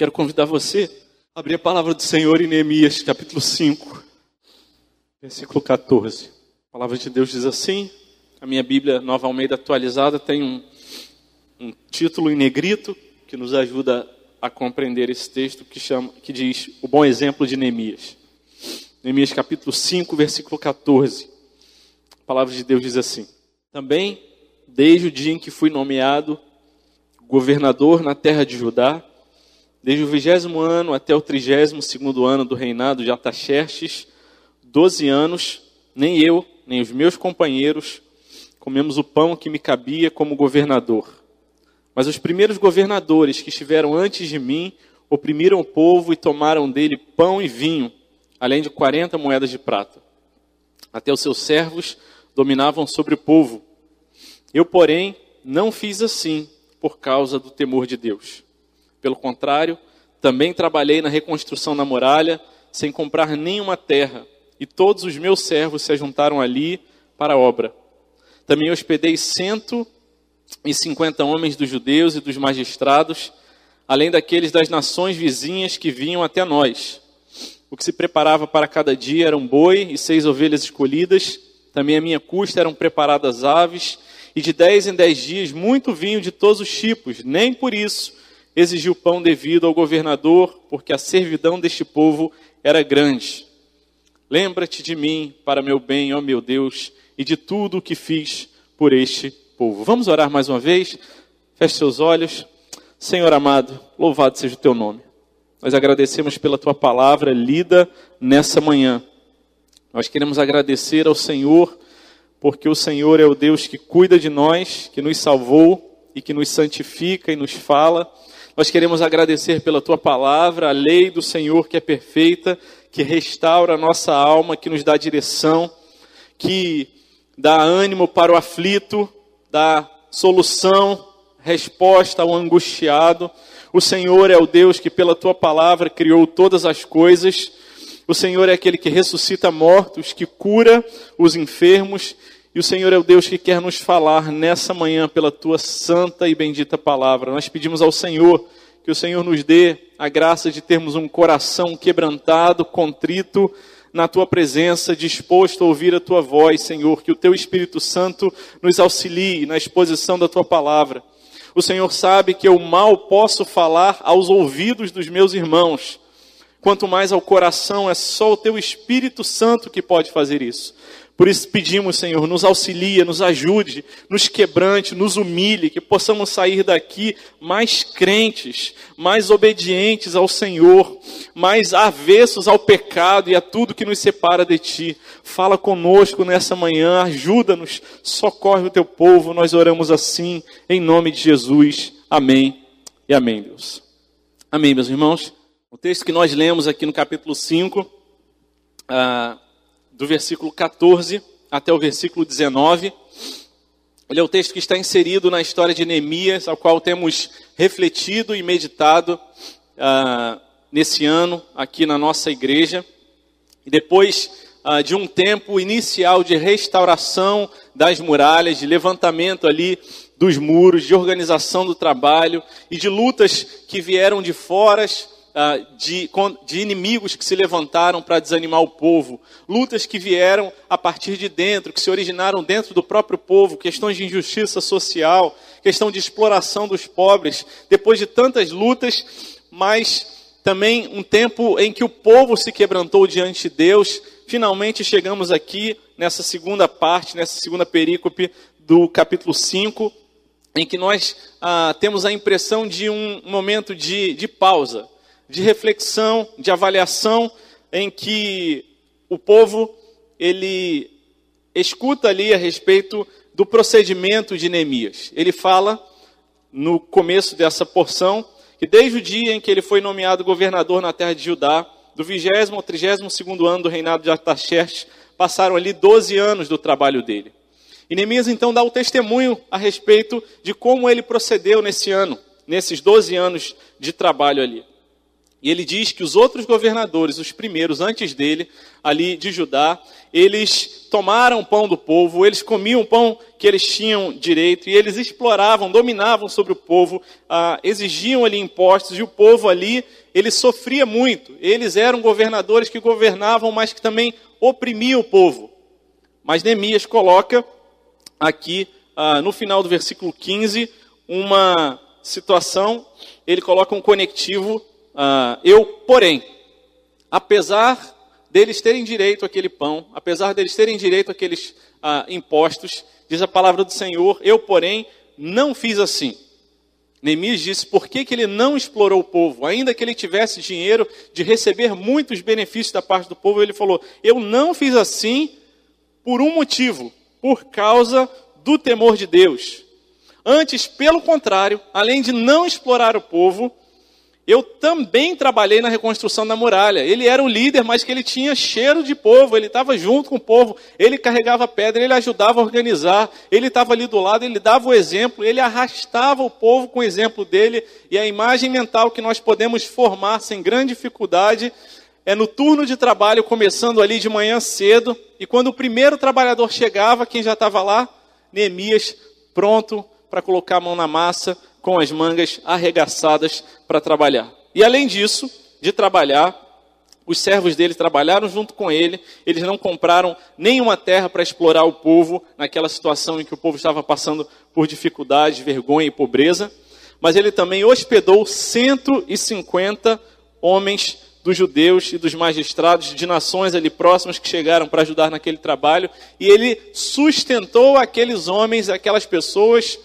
Quero convidar você a abrir a palavra do Senhor em Neemias, capítulo 5, versículo 14. A palavra de Deus diz assim: a minha Bíblia Nova Almeida atualizada tem um, um título em negrito que nos ajuda a compreender esse texto que, chama, que diz o bom exemplo de Neemias. Neemias capítulo 5, versículo 14. A palavra de Deus diz assim: Também, desde o dia em que fui nomeado governador na terra de Judá, desde o vigésimo ano até o trigésimo segundo ano do reinado de Ataxerxes, doze anos, nem eu, nem os meus companheiros comemos o pão que me cabia como governador. Mas os primeiros governadores que estiveram antes de mim oprimiram o povo e tomaram dele pão e vinho, além de quarenta moedas de prata. Até os seus servos dominavam sobre o povo. Eu, porém, não fiz assim por causa do temor de Deus. Pelo contrário, também trabalhei na reconstrução da muralha, sem comprar nenhuma terra, e todos os meus servos se ajuntaram ali para a obra. Também hospedei cento e cinquenta homens dos judeus e dos magistrados, além daqueles das nações vizinhas que vinham até nós. O que se preparava para cada dia eram boi e seis ovelhas escolhidas. Também a minha custa eram preparadas aves, e de dez em dez dias muito vinho de todos os tipos. Nem por isso exigiu pão devido ao governador, porque a servidão deste povo era grande. Lembra-te de mim para meu bem, ó meu Deus, e de tudo o que fiz por este povo. Vamos orar mais uma vez? Feche seus olhos. Senhor amado, louvado seja o teu nome. Nós agradecemos pela tua palavra lida nessa manhã. Nós queremos agradecer ao Senhor, porque o Senhor é o Deus que cuida de nós, que nos salvou e que nos santifica e nos fala. Nós queremos agradecer pela tua palavra, a lei do Senhor que é perfeita, que restaura a nossa alma, que nos dá direção, que dá ânimo para o aflito, dá solução, resposta ao angustiado. O Senhor é o Deus que, pela tua palavra, criou todas as coisas. O Senhor é aquele que ressuscita mortos, que cura os enfermos. E o Senhor é o Deus que quer nos falar nessa manhã pela tua santa e bendita palavra. Nós pedimos ao Senhor que o Senhor nos dê a graça de termos um coração quebrantado, contrito, na tua presença, disposto a ouvir a tua voz, Senhor, que o teu Espírito Santo nos auxilie na exposição da tua palavra. O Senhor sabe que eu mal posso falar aos ouvidos dos meus irmãos, quanto mais ao coração, é só o teu Espírito Santo que pode fazer isso. Por isso pedimos, Senhor, nos auxilia, nos ajude, nos quebrante, nos humilhe, que possamos sair daqui mais crentes, mais obedientes ao Senhor, mais avessos ao pecado e a tudo que nos separa de Ti. Fala conosco nessa manhã, ajuda-nos, socorre o Teu povo. Nós oramos assim, em nome de Jesus. Amém e amém, Deus. Amém, meus irmãos. O texto que nós lemos aqui no capítulo 5. Ah, do versículo 14 até o versículo 19. Ele é o texto que está inserido na história de Neemias, ao qual temos refletido e meditado uh, nesse ano aqui na nossa igreja. E depois uh, de um tempo inicial de restauração das muralhas, de levantamento ali dos muros, de organização do trabalho e de lutas que vieram de fora, ah, de, de inimigos que se levantaram para desanimar o povo, lutas que vieram a partir de dentro, que se originaram dentro do próprio povo, questões de injustiça social, questão de exploração dos pobres, depois de tantas lutas, mas também um tempo em que o povo se quebrantou diante de Deus, finalmente chegamos aqui nessa segunda parte, nessa segunda perícope do capítulo 5, em que nós ah, temos a impressão de um momento de, de pausa de reflexão, de avaliação, em que o povo ele escuta ali a respeito do procedimento de Neemias. Ele fala no começo dessa porção que desde o dia em que ele foi nomeado governador na terra de Judá, do 20 ao 32 ano do reinado de Artaxerxes, passaram ali 12 anos do trabalho dele. E Neemias então dá o testemunho a respeito de como ele procedeu nesse ano, nesses 12 anos de trabalho ali. E ele diz que os outros governadores, os primeiros antes dele, ali de Judá, eles tomaram o pão do povo, eles comiam o pão que eles tinham direito, e eles exploravam, dominavam sobre o povo, ah, exigiam ali impostos, e o povo ali, ele sofria muito. Eles eram governadores que governavam, mas que também oprimiam o povo. Mas Neemias coloca aqui, ah, no final do versículo 15, uma situação, ele coloca um conectivo Uh, eu, porém, apesar deles terem direito àquele pão, apesar deles terem direito àqueles uh, impostos, diz a palavra do Senhor, eu, porém, não fiz assim. Neemias disse por que, que ele não explorou o povo, ainda que ele tivesse dinheiro de receber muitos benefícios da parte do povo, ele falou: Eu não fiz assim por um motivo, por causa do temor de Deus. Antes, pelo contrário, além de não explorar o povo, eu também trabalhei na reconstrução da muralha. Ele era o líder, mas que ele tinha cheiro de povo, ele estava junto com o povo, ele carregava pedra, ele ajudava a organizar, ele estava ali do lado, ele dava o exemplo, ele arrastava o povo com o exemplo dele, e a imagem mental que nós podemos formar sem grande dificuldade é no turno de trabalho, começando ali de manhã cedo, e quando o primeiro trabalhador chegava, quem já estava lá? Neemias, pronto para colocar a mão na massa, com as mangas arregaçadas para trabalhar. E além disso, de trabalhar, os servos dele trabalharam junto com ele, eles não compraram nenhuma terra para explorar o povo naquela situação em que o povo estava passando por dificuldade, vergonha e pobreza, mas ele também hospedou 150 homens dos judeus e dos magistrados de nações ali próximas que chegaram para ajudar naquele trabalho, e ele sustentou aqueles homens, aquelas pessoas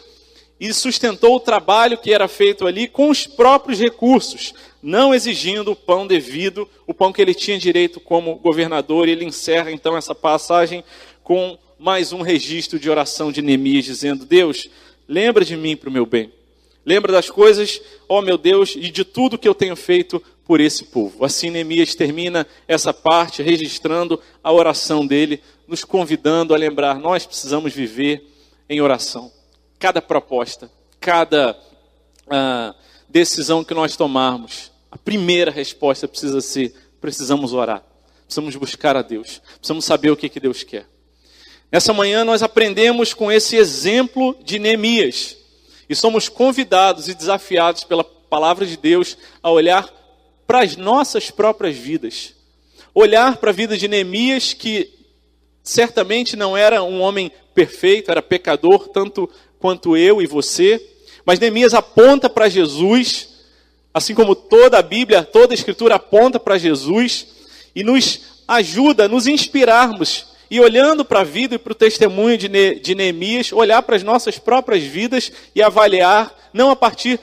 e sustentou o trabalho que era feito ali com os próprios recursos, não exigindo o pão devido, o pão que ele tinha direito como governador. Ele encerra então essa passagem com mais um registro de oração de Neemias, dizendo: Deus, lembra de mim para o meu bem. Lembra das coisas, ó meu Deus, e de tudo que eu tenho feito por esse povo. Assim, Neemias termina essa parte registrando a oração dele, nos convidando a lembrar: nós precisamos viver em oração cada proposta, cada uh, decisão que nós tomarmos, a primeira resposta precisa ser: precisamos orar, precisamos buscar a Deus, precisamos saber o que, que Deus quer. Nessa manhã nós aprendemos com esse exemplo de Neemias e somos convidados e desafiados pela palavra de Deus a olhar para as nossas próprias vidas. Olhar para a vida de Neemias, que certamente não era um homem perfeito, era pecador, tanto quanto eu e você. Mas Neemias aponta para Jesus, assim como toda a Bíblia, toda a Escritura aponta para Jesus e nos ajuda a nos inspirarmos e olhando para a vida e para o testemunho de, ne de Neemias, olhar para as nossas próprias vidas e avaliar, não a partir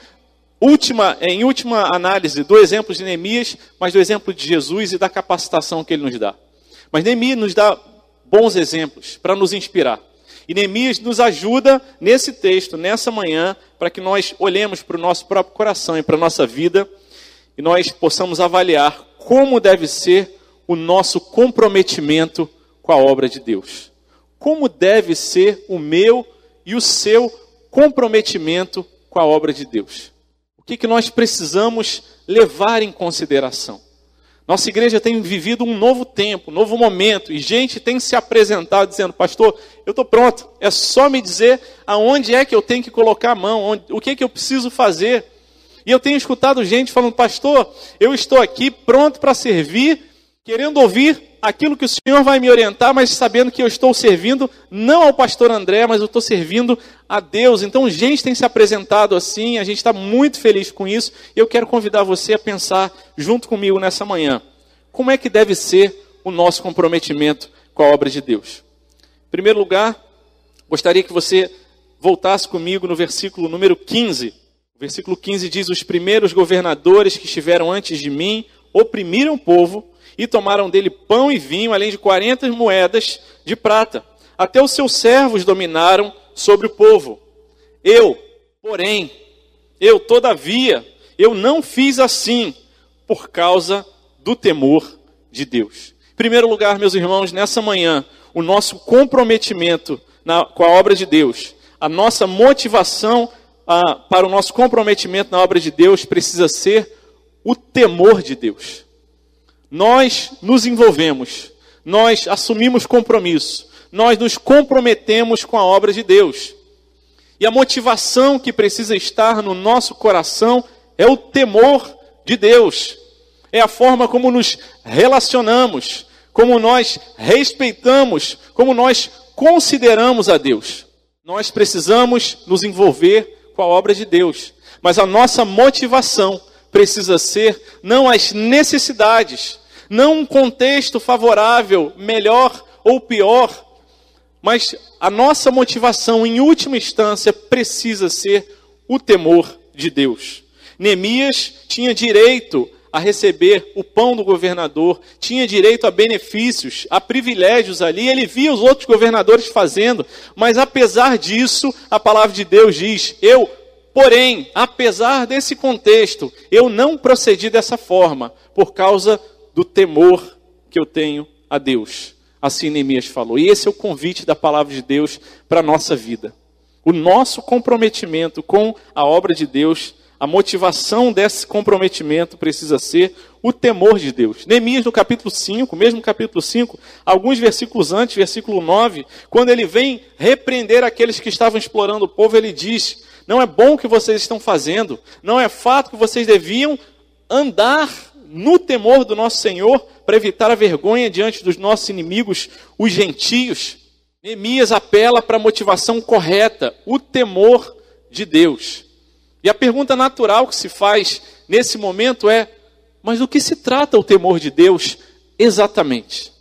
última, em última análise do exemplo de Neemias, mas do exemplo de Jesus e da capacitação que ele nos dá. Mas Neemias nos dá bons exemplos para nos inspirar. E Neemias nos ajuda nesse texto, nessa manhã, para que nós olhemos para o nosso próprio coração e para a nossa vida e nós possamos avaliar como deve ser o nosso comprometimento com a obra de Deus. Como deve ser o meu e o seu comprometimento com a obra de Deus. O que, que nós precisamos levar em consideração? Nossa igreja tem vivido um novo tempo, um novo momento, e gente tem se apresentado dizendo, pastor, eu estou pronto, é só me dizer aonde é que eu tenho que colocar a mão, onde, o que é que eu preciso fazer. E eu tenho escutado gente falando, pastor, eu estou aqui pronto para servir, querendo ouvir aquilo que o Senhor vai me orientar, mas sabendo que eu estou servindo não ao pastor André, mas eu estou servindo a Deus. Então, gente tem se apresentado assim, a gente está muito feliz com isso. E eu quero convidar você a pensar junto comigo nessa manhã. Como é que deve ser o nosso comprometimento com a obra de Deus? Em primeiro lugar, gostaria que você voltasse comigo no versículo número 15. O versículo 15 diz: Os primeiros governadores que estiveram antes de mim oprimiram o povo e tomaram dele pão e vinho, além de quarenta moedas de prata. Até os seus servos dominaram sobre o povo. Eu, porém, eu, todavia, eu não fiz assim por causa do temor de Deus. Em primeiro lugar, meus irmãos, nessa manhã, o nosso comprometimento na, com a obra de Deus, a nossa motivação ah, para o nosso comprometimento na obra de Deus precisa ser o temor de Deus. Nós nos envolvemos, nós assumimos compromisso, nós nos comprometemos com a obra de Deus. E a motivação que precisa estar no nosso coração é o temor de Deus. É a forma como nos relacionamos, como nós respeitamos, como nós consideramos a Deus. Nós precisamos nos envolver com a obra de Deus, mas a nossa motivação precisa ser não as necessidades, não um contexto favorável, melhor ou pior, mas a nossa motivação, em última instância, precisa ser o temor de Deus. Neemias tinha direito a receber o pão do governador, tinha direito a benefícios, a privilégios ali, ele via os outros governadores fazendo, mas apesar disso, a palavra de Deus diz: Eu, porém, apesar desse contexto, eu não procedi dessa forma, por causa do temor que eu tenho a Deus. Assim Neemias falou. E esse é o convite da palavra de Deus para a nossa vida. O nosso comprometimento com a obra de Deus, a motivação desse comprometimento precisa ser o temor de Deus. Neemias, no capítulo 5, mesmo capítulo 5, alguns versículos antes, versículo 9, quando ele vem repreender aqueles que estavam explorando o povo, ele diz: Não é bom o que vocês estão fazendo, não é fato que vocês deviam andar no temor do nosso Senhor, para evitar a vergonha diante dos nossos inimigos, os gentios. Neemias apela para a motivação correta, o temor de Deus. E a pergunta natural que se faz nesse momento é: mas do que se trata o temor de Deus exatamente?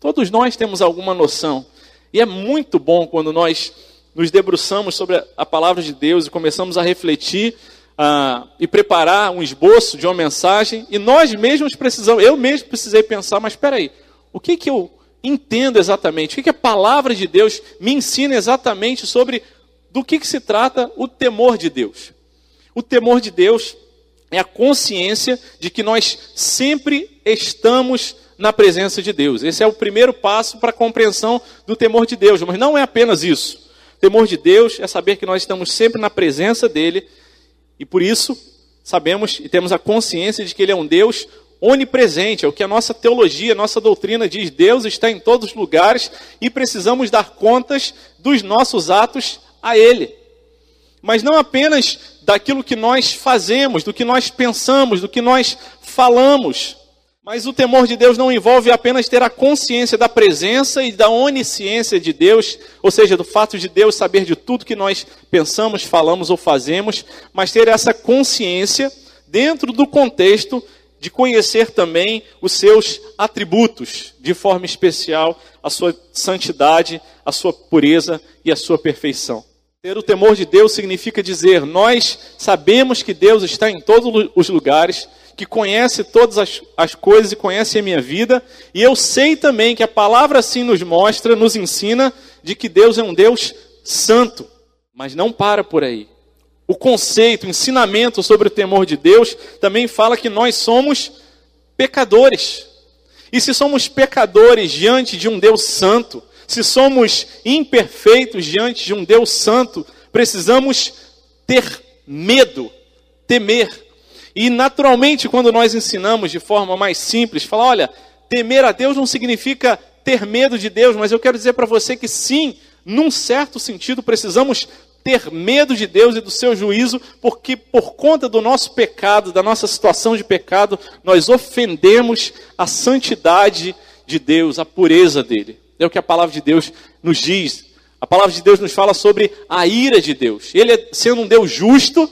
Todos nós temos alguma noção. E é muito bom quando nós nos debruçamos sobre a palavra de Deus e começamos a refletir ah, e preparar um esboço de uma mensagem, e nós mesmos precisamos, eu mesmo precisei pensar, mas espera aí, o que, que eu entendo exatamente? O que, que a palavra de Deus me ensina exatamente sobre do que, que se trata o temor de Deus? O temor de Deus é a consciência de que nós sempre estamos na presença de Deus. Esse é o primeiro passo para a compreensão do temor de Deus, mas não é apenas isso. O temor de Deus é saber que nós estamos sempre na presença dele e por isso, sabemos e temos a consciência de que Ele é um Deus onipresente, é o que a nossa teologia, a nossa doutrina diz: Deus está em todos os lugares e precisamos dar contas dos nossos atos a Ele. Mas não apenas daquilo que nós fazemos, do que nós pensamos, do que nós falamos. Mas o temor de Deus não envolve apenas ter a consciência da presença e da onisciência de Deus, ou seja, do fato de Deus saber de tudo que nós pensamos, falamos ou fazemos, mas ter essa consciência dentro do contexto de conhecer também os seus atributos, de forma especial, a sua santidade, a sua pureza e a sua perfeição. Ter o temor de Deus significa dizer: nós sabemos que Deus está em todos os lugares que conhece todas as, as coisas e conhece a minha vida, e eu sei também que a palavra assim nos mostra, nos ensina, de que Deus é um Deus santo. Mas não para por aí. O conceito, o ensinamento sobre o temor de Deus também fala que nós somos pecadores. E se somos pecadores diante de um Deus santo, se somos imperfeitos diante de um Deus santo, precisamos ter medo, temer e naturalmente, quando nós ensinamos de forma mais simples, falar, olha, temer a Deus não significa ter medo de Deus, mas eu quero dizer para você que sim, num certo sentido, precisamos ter medo de Deus e do seu juízo, porque por conta do nosso pecado, da nossa situação de pecado, nós ofendemos a santidade de Deus, a pureza dele. É o que a palavra de Deus nos diz. A palavra de Deus nos fala sobre a ira de Deus. Ele, é, sendo um Deus justo,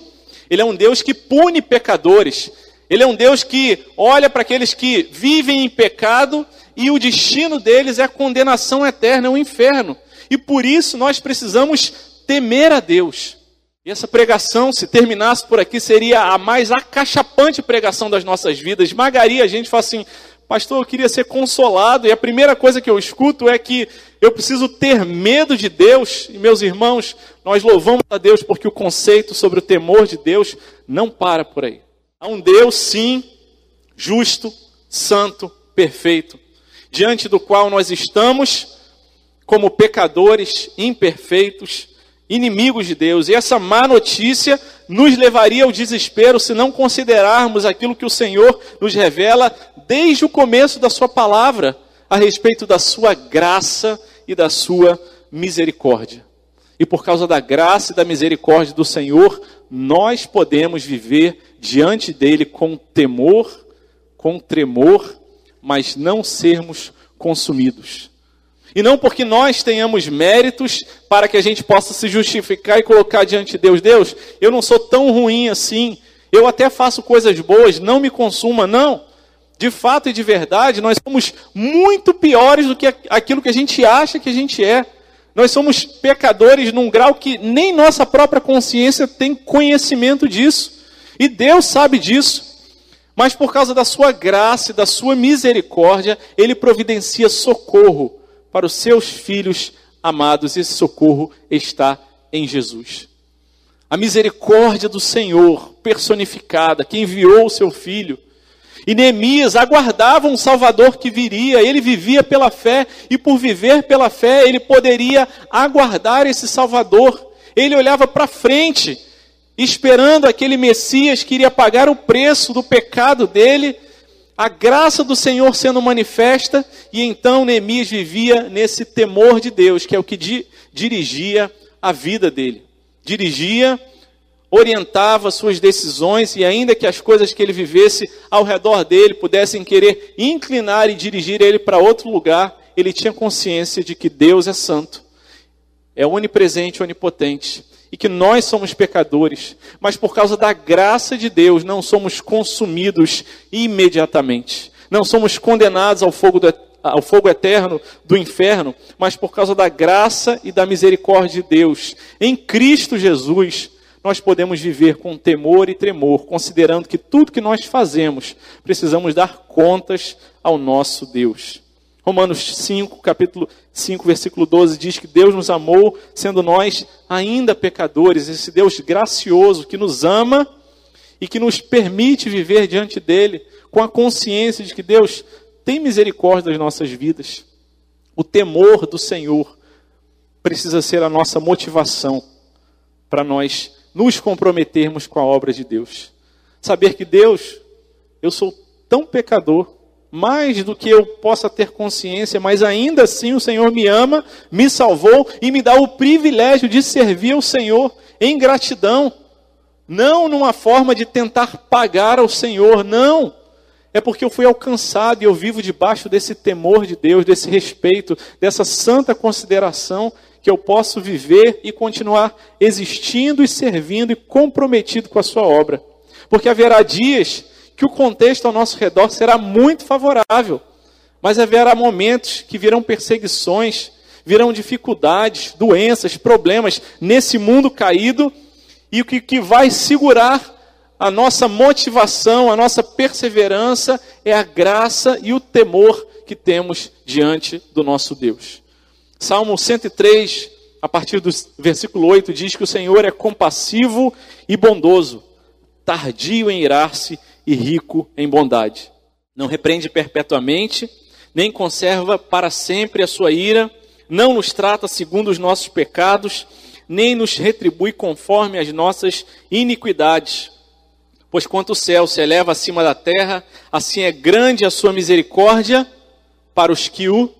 ele é um Deus que pune pecadores. Ele é um Deus que olha para aqueles que vivem em pecado e o destino deles é a condenação eterna, é o inferno. E por isso nós precisamos temer a Deus. E essa pregação, se terminasse por aqui, seria a mais acachapante pregação das nossas vidas. Esmagaria a gente fala assim: Pastor, eu queria ser consolado, e a primeira coisa que eu escuto é que eu preciso ter medo de Deus. E meus irmãos, nós louvamos a Deus porque o conceito sobre o temor de Deus não para por aí. Há um Deus, sim, justo, santo, perfeito, diante do qual nós estamos como pecadores imperfeitos inimigos de Deus. E essa má notícia nos levaria ao desespero se não considerarmos aquilo que o Senhor nos revela desde o começo da Sua palavra a respeito da Sua graça e da Sua misericórdia. E por causa da graça e da misericórdia do Senhor, nós podemos viver diante dele com temor, com tremor, mas não sermos consumidos. E não porque nós tenhamos méritos para que a gente possa se justificar e colocar diante de Deus, Deus, eu não sou tão ruim assim, eu até faço coisas boas, não me consuma, não. De fato e de verdade, nós somos muito piores do que aquilo que a gente acha que a gente é. Nós somos pecadores num grau que nem nossa própria consciência tem conhecimento disso. E Deus sabe disso. Mas por causa da sua graça e da sua misericórdia, Ele providencia socorro para os seus filhos amados. Esse socorro está em Jesus. A misericórdia do Senhor personificada, que enviou o seu filho. E Neemias aguardava um Salvador que viria, ele vivia pela fé, e por viver pela fé, ele poderia aguardar esse Salvador. Ele olhava para frente, esperando aquele Messias que iria pagar o preço do pecado dele, a graça do Senhor sendo manifesta, e então Neemias vivia nesse temor de Deus, que é o que di dirigia a vida dele. Dirigia, orientava suas decisões, e ainda que as coisas que ele vivesse ao redor dele pudessem querer inclinar e dirigir ele para outro lugar, ele tinha consciência de que Deus é santo, é onipresente, onipotente, e que nós somos pecadores, mas por causa da graça de Deus não somos consumidos imediatamente. Não somos condenados ao fogo, do, ao fogo eterno do inferno, mas por causa da graça e da misericórdia de Deus. Em Cristo Jesus, nós podemos viver com temor e tremor, considerando que tudo que nós fazemos precisamos dar contas ao nosso Deus. Romanos 5, capítulo 5, versículo 12 diz que Deus nos amou, sendo nós ainda pecadores, esse Deus gracioso que nos ama e que nos permite viver diante dele com a consciência de que Deus tem misericórdia das nossas vidas. O temor do Senhor precisa ser a nossa motivação para nós nos comprometermos com a obra de Deus. Saber que Deus, eu sou tão pecador, mais do que eu possa ter consciência, mas ainda assim o Senhor me ama, me salvou e me dá o privilégio de servir ao Senhor em gratidão. Não numa forma de tentar pagar ao Senhor, não. É porque eu fui alcançado e eu vivo debaixo desse temor de Deus, desse respeito, dessa santa consideração que eu posso viver e continuar existindo e servindo e comprometido com a sua obra. Porque haverá dias que o contexto ao nosso redor será muito favorável, mas haverá momentos que virão perseguições, virão dificuldades, doenças, problemas nesse mundo caído, e o que, que vai segurar a nossa motivação, a nossa perseverança é a graça e o temor que temos diante do nosso Deus. Salmo 103, a partir do versículo 8, diz que o Senhor é compassivo e bondoso, tardio em irar-se e rico em bondade. Não repreende perpetuamente, nem conserva para sempre a sua ira, não nos trata segundo os nossos pecados, nem nos retribui conforme as nossas iniquidades. Pois quanto o céu se eleva acima da terra, assim é grande a sua misericórdia para os que o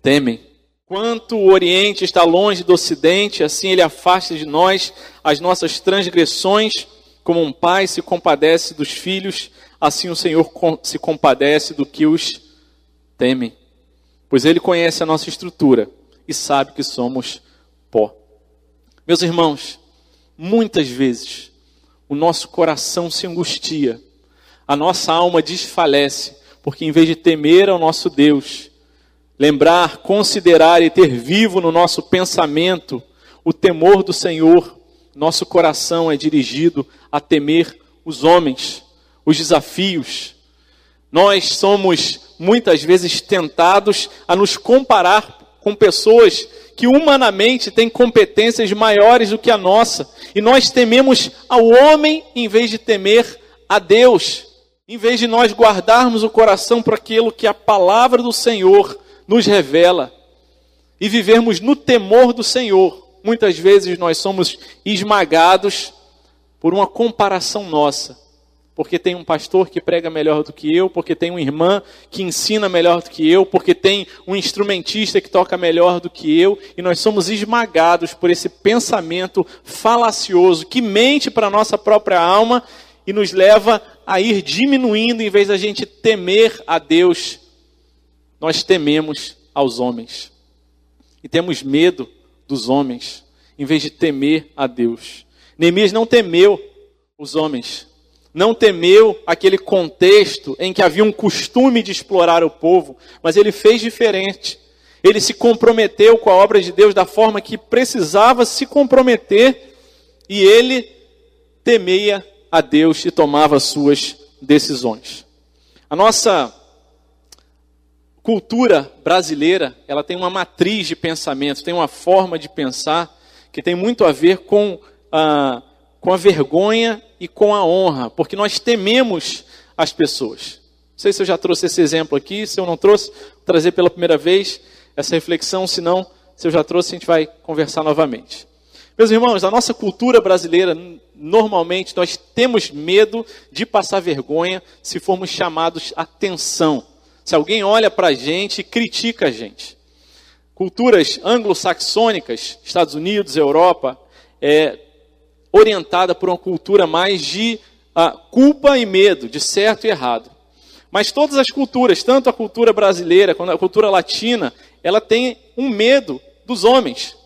temem. Quanto o Oriente está longe do Ocidente, assim ele afasta de nós as nossas transgressões como um pai se compadece dos filhos, assim o Senhor se compadece do que os temem. Pois Ele conhece a nossa estrutura e sabe que somos pó. Meus irmãos, muitas vezes o nosso coração se angustia, a nossa alma desfalece, porque em vez de temer ao nosso Deus, lembrar, considerar e ter vivo no nosso pensamento o temor do Senhor, nosso coração é dirigido a temer os homens, os desafios. Nós somos muitas vezes tentados a nos comparar com pessoas que humanamente têm competências maiores do que a nossa, e nós tememos ao homem em vez de temer a Deus. Em vez de nós guardarmos o coração para aquilo que a palavra do Senhor nos revela e vivermos no temor do Senhor, muitas vezes nós somos esmagados por uma comparação nossa. Porque tem um pastor que prega melhor do que eu, porque tem uma irmã que ensina melhor do que eu, porque tem um instrumentista que toca melhor do que eu, e nós somos esmagados por esse pensamento falacioso que mente para a nossa própria alma e nos leva a ir diminuindo em vez da gente temer a Deus, nós tememos aos homens. E temos medo dos homens, em vez de temer a Deus. Neemias não temeu os homens, não temeu aquele contexto em que havia um costume de explorar o povo, mas ele fez diferente. Ele se comprometeu com a obra de Deus da forma que precisava se comprometer e ele temia a Deus e tomava suas decisões. A nossa cultura brasileira, ela tem uma matriz de pensamento, tem uma forma de pensar que tem muito a ver com a, com a vergonha e com a honra, porque nós tememos as pessoas. Não sei se eu já trouxe esse exemplo aqui, se eu não trouxe, vou trazer pela primeira vez essa reflexão, se não, se eu já trouxe, a gente vai conversar novamente. Meus irmãos, a nossa cultura brasileira, normalmente, nós temos medo de passar vergonha se formos chamados atenção se alguém olha para a gente e critica a gente. Culturas anglo-saxônicas, Estados Unidos, Europa, é orientada por uma cultura mais de uh, culpa e medo, de certo e errado. Mas todas as culturas, tanto a cultura brasileira quanto a cultura latina, ela tem um medo dos homens.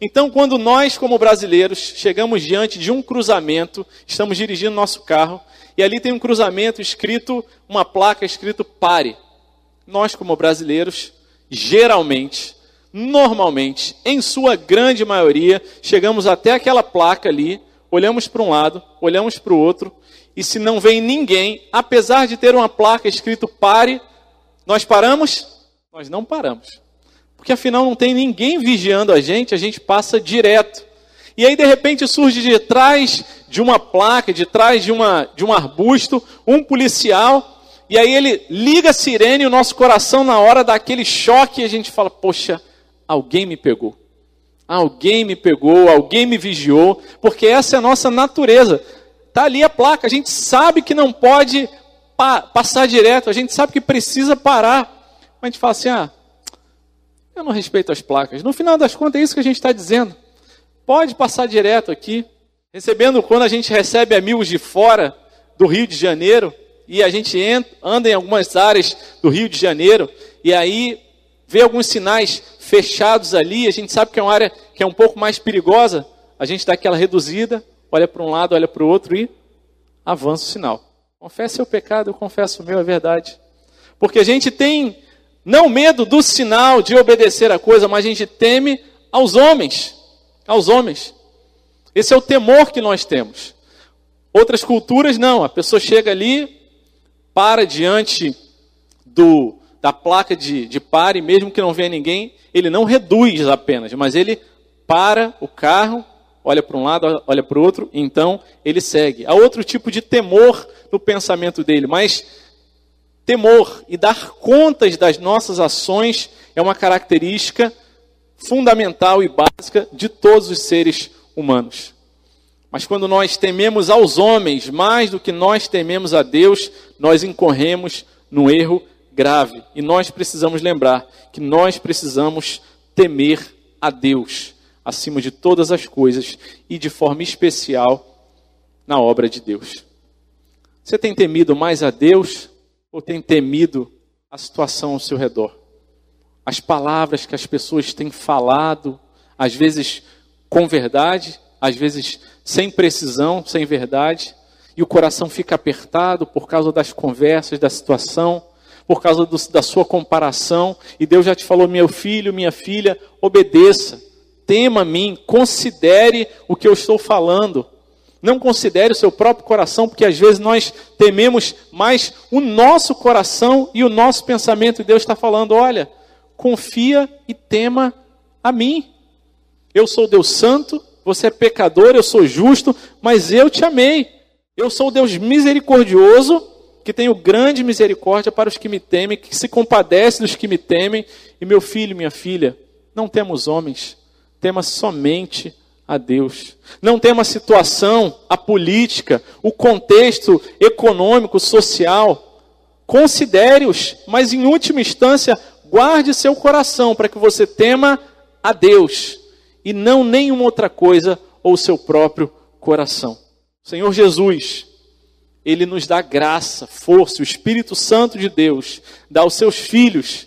Então, quando nós, como brasileiros, chegamos diante de um cruzamento, estamos dirigindo nosso carro, e ali tem um cruzamento escrito, uma placa escrito pare nós, como brasileiros, geralmente, normalmente, em sua grande maioria, chegamos até aquela placa ali, olhamos para um lado, olhamos para o outro, e se não vem ninguém, apesar de ter uma placa escrito pare, nós paramos? Nós não paramos. Porque afinal não tem ninguém vigiando a gente, a gente passa direto. E aí de repente surge de trás de uma placa, de trás de, uma, de um arbusto, um policial e aí ele liga a sirene e o nosso coração, na hora daquele choque, a gente fala: Poxa, alguém me pegou. Alguém me pegou, alguém me vigiou, porque essa é a nossa natureza. Está ali a placa, a gente sabe que não pode pa passar direto, a gente sabe que precisa parar. Mas a gente fala assim: ah, eu não respeito as placas. No final das contas, é isso que a gente está dizendo. Pode passar direto aqui. Recebendo, quando a gente recebe amigos de fora do Rio de Janeiro, e a gente entra, anda em algumas áreas do Rio de Janeiro e aí vê alguns sinais fechados ali, a gente sabe que é uma área que é um pouco mais perigosa, a gente dá aquela reduzida, olha para um lado, olha para o outro e avança o sinal. Confesse seu pecado, eu confesso o meu, é verdade. Porque a gente tem não medo do sinal de obedecer a coisa, mas a gente teme aos homens, aos homens. Esse é o temor que nós temos. Outras culturas não, a pessoa chega ali, para diante do, da placa de, de pare, mesmo que não venha ninguém, ele não reduz apenas, mas ele para o carro, olha para um lado, olha para o outro, então ele segue. Há outro tipo de temor no pensamento dele, mas temor e dar contas das nossas ações é uma característica fundamental e básica de todos os seres humanos. Mas quando nós tememos aos homens mais do que nós tememos a Deus, nós incorremos num erro grave. E nós precisamos lembrar que nós precisamos temer a Deus acima de todas as coisas e de forma especial na obra de Deus. Você tem temido mais a Deus ou tem temido a situação ao seu redor? As palavras que as pessoas têm falado, às vezes com verdade, às vezes sem precisão, sem verdade, e o coração fica apertado por causa das conversas, da situação, por causa do, da sua comparação, e Deus já te falou, meu filho, minha filha, obedeça, tema a mim, considere o que eu estou falando. Não considere o seu próprio coração, porque às vezes nós tememos mais o nosso coração e o nosso pensamento. E Deus está falando: olha, confia e tema a mim. Eu sou Deus Santo, você é pecador, eu sou justo, mas eu te amei. Eu sou o Deus misericordioso, que tenho grande misericórdia para os que me temem, que se compadece dos que me temem. E meu filho, minha filha, não temos homens, tema somente a Deus. Não tema a situação, a política, o contexto econômico, social. Considere-os, mas em última instância, guarde seu coração para que você tema a Deus e não nenhuma outra coisa ou seu próprio coração. Senhor Jesus, Ele nos dá graça, força, o Espírito Santo de Deus dá aos seus filhos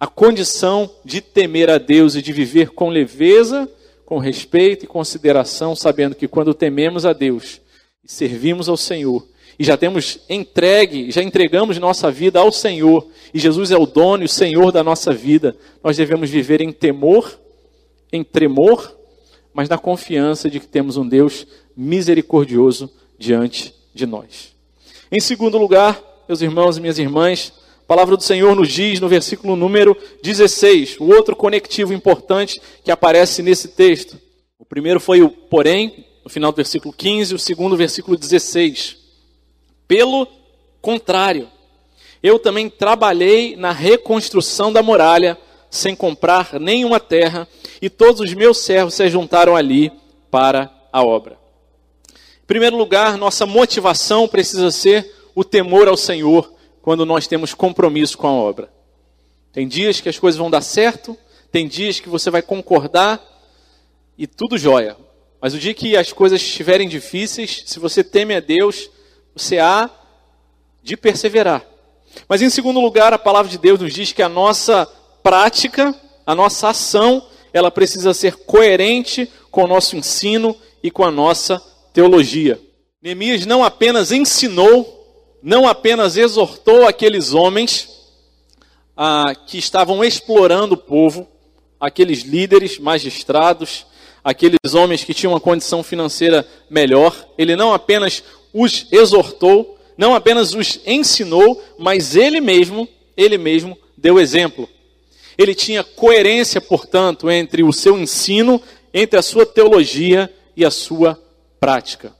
a condição de temer a Deus e de viver com leveza, com respeito e consideração, sabendo que quando tememos a Deus e servimos ao Senhor, e já temos entregue, já entregamos nossa vida ao Senhor, e Jesus é o dono e o Senhor da nossa vida, nós devemos viver em temor, em tremor, mas na confiança de que temos um Deus misericordioso diante de nós. Em segundo lugar, meus irmãos e minhas irmãs, a palavra do Senhor nos diz no versículo número 16, o outro conectivo importante que aparece nesse texto. O primeiro foi o porém, no final do versículo 15, o segundo, versículo 16. Pelo contrário, eu também trabalhei na reconstrução da muralha, sem comprar nenhuma terra, e todos os meus servos se juntaram ali para a obra. Em primeiro lugar, nossa motivação precisa ser o temor ao Senhor quando nós temos compromisso com a obra. Tem dias que as coisas vão dar certo, tem dias que você vai concordar e tudo jóia. Mas o dia que as coisas estiverem difíceis, se você teme a Deus, você há de perseverar. Mas em segundo lugar, a palavra de Deus nos diz que a nossa prática, a nossa ação, ela precisa ser coerente com o nosso ensino e com a nossa teologia. Neemias não apenas ensinou não apenas exortou aqueles homens ah, que estavam explorando o povo, aqueles líderes, magistrados, aqueles homens que tinham uma condição financeira melhor, ele não apenas os exortou, não apenas os ensinou, mas ele mesmo, ele mesmo deu exemplo. Ele tinha coerência, portanto, entre o seu ensino, entre a sua teologia e a sua prática.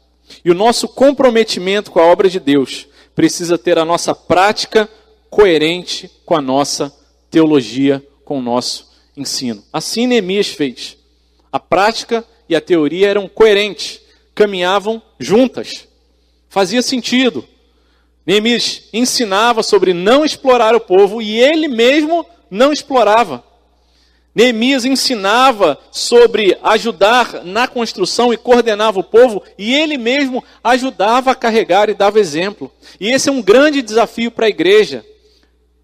E o nosso comprometimento com a obra de Deus precisa ter a nossa prática coerente com a nossa teologia, com o nosso ensino. Assim Neemias fez. A prática e a teoria eram coerentes, caminhavam juntas. Fazia sentido. Neemias ensinava sobre não explorar o povo e ele mesmo não explorava. Neemias ensinava sobre ajudar na construção e coordenava o povo, e ele mesmo ajudava a carregar e dava exemplo. E esse é um grande desafio para a igreja.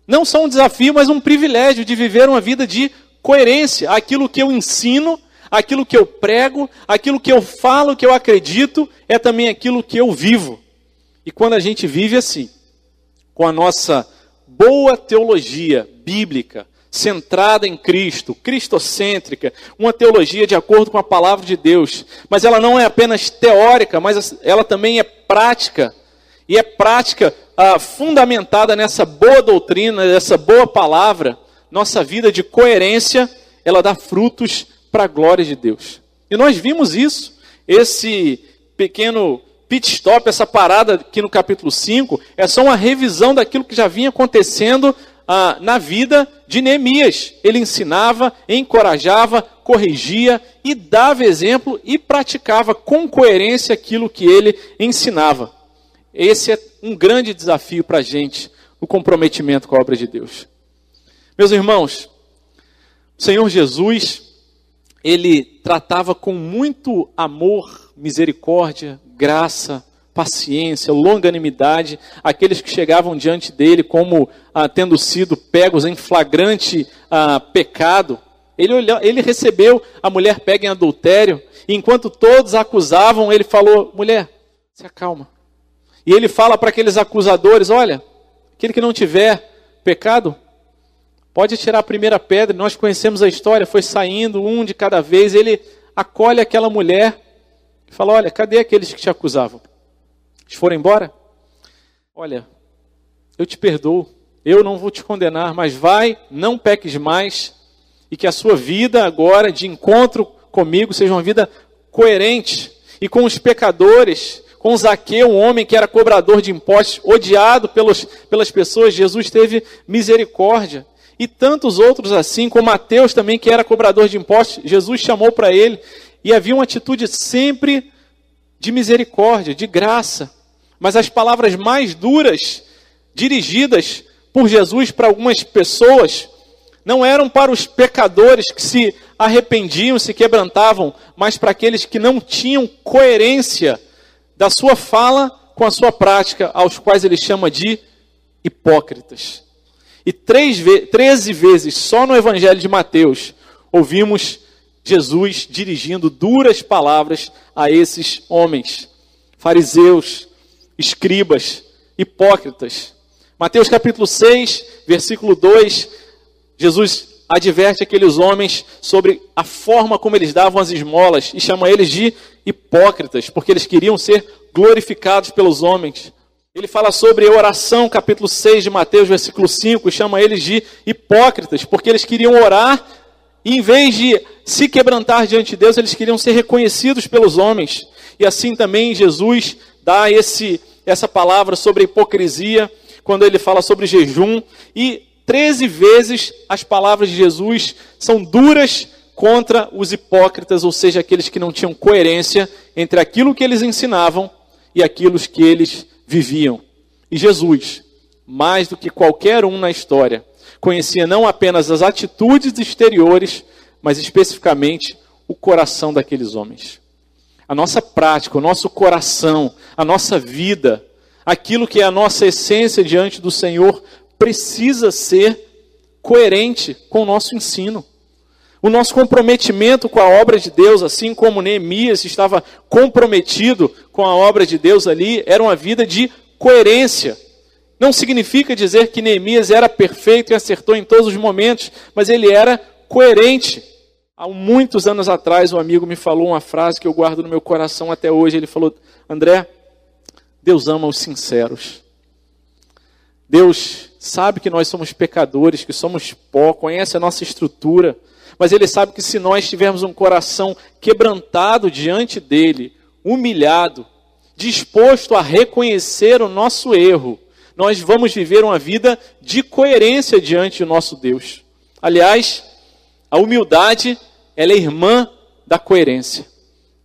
Não só um desafio, mas um privilégio de viver uma vida de coerência. Aquilo que eu ensino, aquilo que eu prego, aquilo que eu falo, que eu acredito, é também aquilo que eu vivo. E quando a gente vive assim, com a nossa boa teologia bíblica, centrada em Cristo, cristocêntrica, uma teologia de acordo com a palavra de Deus. Mas ela não é apenas teórica, mas ela também é prática. E é prática ah, fundamentada nessa boa doutrina, nessa boa palavra. Nossa vida de coerência, ela dá frutos para a glória de Deus. E nós vimos isso, esse pequeno pit stop, essa parada aqui no capítulo 5, é só uma revisão daquilo que já vinha acontecendo ah, na vida de Neemias. Ele ensinava, encorajava, corrigia e dava exemplo e praticava com coerência aquilo que ele ensinava. Esse é um grande desafio para a gente, o comprometimento com a obra de Deus. Meus irmãos, o Senhor Jesus, ele tratava com muito amor, misericórdia, graça, paciência, longanimidade, aqueles que chegavam diante dele como ah, tendo sido pegos em flagrante ah, pecado. Ele, olhou, ele recebeu a mulher pega em adultério, e enquanto todos acusavam, ele falou: mulher, se acalma. E ele fala para aqueles acusadores: olha, aquele que não tiver pecado, pode tirar a primeira pedra. Nós conhecemos a história, foi saindo um de cada vez. Ele acolhe aquela mulher fala: olha, cadê aqueles que te acusavam? Eles foram embora? Olha, eu te perdoo, eu não vou te condenar, mas vai, não peques mais, e que a sua vida agora de encontro comigo seja uma vida coerente e com os pecadores, com Zaqueu, um homem que era cobrador de impostos, odiado pelos, pelas pessoas, Jesus teve misericórdia. e tantos outros assim, como Mateus também, que era cobrador de impostos, Jesus chamou para ele, e havia uma atitude sempre de misericórdia, de graça. Mas as palavras mais duras, dirigidas por Jesus para algumas pessoas, não eram para os pecadores que se arrependiam, se quebrantavam, mas para aqueles que não tinham coerência da sua fala com a sua prática, aos quais ele chama de hipócritas. E três, treze vezes, só no Evangelho de Mateus, ouvimos Jesus dirigindo duras palavras a esses homens, fariseus, escribas, hipócritas. Mateus capítulo 6, versículo 2, Jesus adverte aqueles homens sobre a forma como eles davam as esmolas e chama eles de hipócritas, porque eles queriam ser glorificados pelos homens. Ele fala sobre oração, capítulo 6 de Mateus, versículo 5, e chama eles de hipócritas, porque eles queriam orar e em vez de se quebrantar diante de Deus, eles queriam ser reconhecidos pelos homens. E assim também Jesus dá esse, essa palavra sobre a hipocrisia, quando ele fala sobre jejum. E treze vezes as palavras de Jesus são duras contra os hipócritas, ou seja, aqueles que não tinham coerência entre aquilo que eles ensinavam e aquilo que eles viviam. E Jesus, mais do que qualquer um na história, conhecia não apenas as atitudes exteriores, mas especificamente o coração daqueles homens. A nossa prática, o nosso coração, a nossa vida, aquilo que é a nossa essência diante do Senhor, precisa ser coerente com o nosso ensino. O nosso comprometimento com a obra de Deus, assim como Neemias estava comprometido com a obra de Deus ali, era uma vida de coerência. Não significa dizer que Neemias era perfeito e acertou em todos os momentos, mas ele era coerente. Há muitos anos atrás, um amigo me falou uma frase que eu guardo no meu coração até hoje. Ele falou: André, Deus ama os sinceros. Deus sabe que nós somos pecadores, que somos pó, conhece a nossa estrutura mas ele sabe que se nós tivermos um coração quebrantado diante dele, humilhado, disposto a reconhecer o nosso erro, nós vamos viver uma vida de coerência diante do nosso Deus. Aliás, a humildade, ela é irmã da coerência.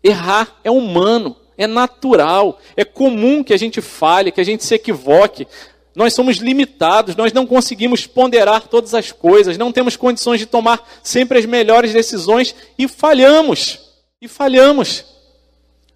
Errar é humano, é natural, é comum que a gente falhe, que a gente se equivoque. Nós somos limitados, nós não conseguimos ponderar todas as coisas, não temos condições de tomar sempre as melhores decisões e falhamos. E falhamos.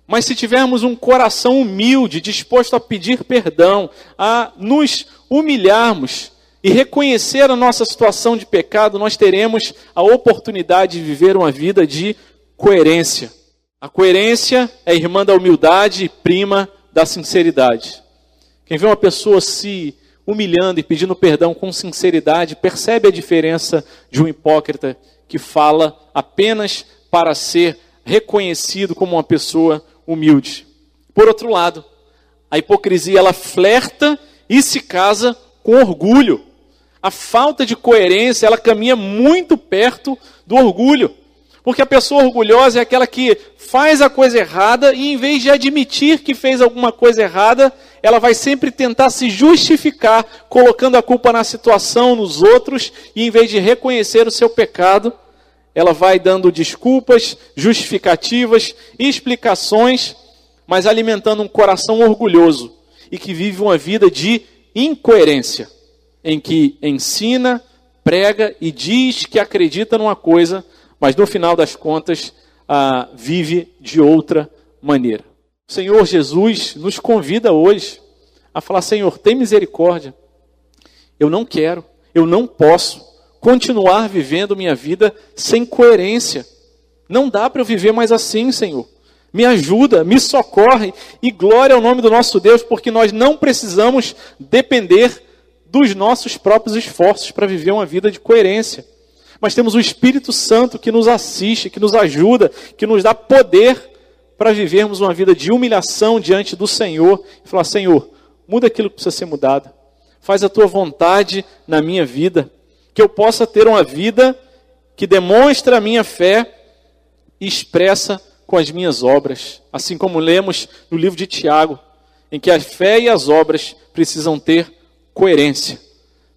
Mas se tivermos um coração humilde, disposto a pedir perdão, a nos humilharmos e reconhecer a nossa situação de pecado, nós teremos a oportunidade de viver uma vida de coerência. A coerência é irmã da humildade e prima da sinceridade. Quem vê uma pessoa se humilhando e pedindo perdão com sinceridade, percebe a diferença de um hipócrita que fala apenas para ser reconhecido como uma pessoa humilde. Por outro lado, a hipocrisia ela flerta e se casa com orgulho. A falta de coerência, ela caminha muito perto do orgulho. Porque a pessoa orgulhosa é aquela que faz a coisa errada e em vez de admitir que fez alguma coisa errada, ela vai sempre tentar se justificar, colocando a culpa na situação, nos outros, e em vez de reconhecer o seu pecado, ela vai dando desculpas, justificativas, explicações, mas alimentando um coração orgulhoso e que vive uma vida de incoerência, em que ensina, prega e diz que acredita numa coisa, mas no final das contas ah, vive de outra maneira. O Senhor Jesus nos convida hoje a falar: Senhor, tem misericórdia. Eu não quero, eu não posso continuar vivendo minha vida sem coerência. Não dá para eu viver mais assim, Senhor. Me ajuda, me socorre e glória ao nome do nosso Deus, porque nós não precisamos depender dos nossos próprios esforços para viver uma vida de coerência. Mas temos o Espírito Santo que nos assiste, que nos ajuda, que nos dá poder para vivermos uma vida de humilhação diante do Senhor e falar: Senhor, muda aquilo que precisa ser mudado, faz a tua vontade na minha vida, que eu possa ter uma vida que demonstra a minha fé e expressa com as minhas obras, assim como lemos no livro de Tiago, em que a fé e as obras precisam ter coerência,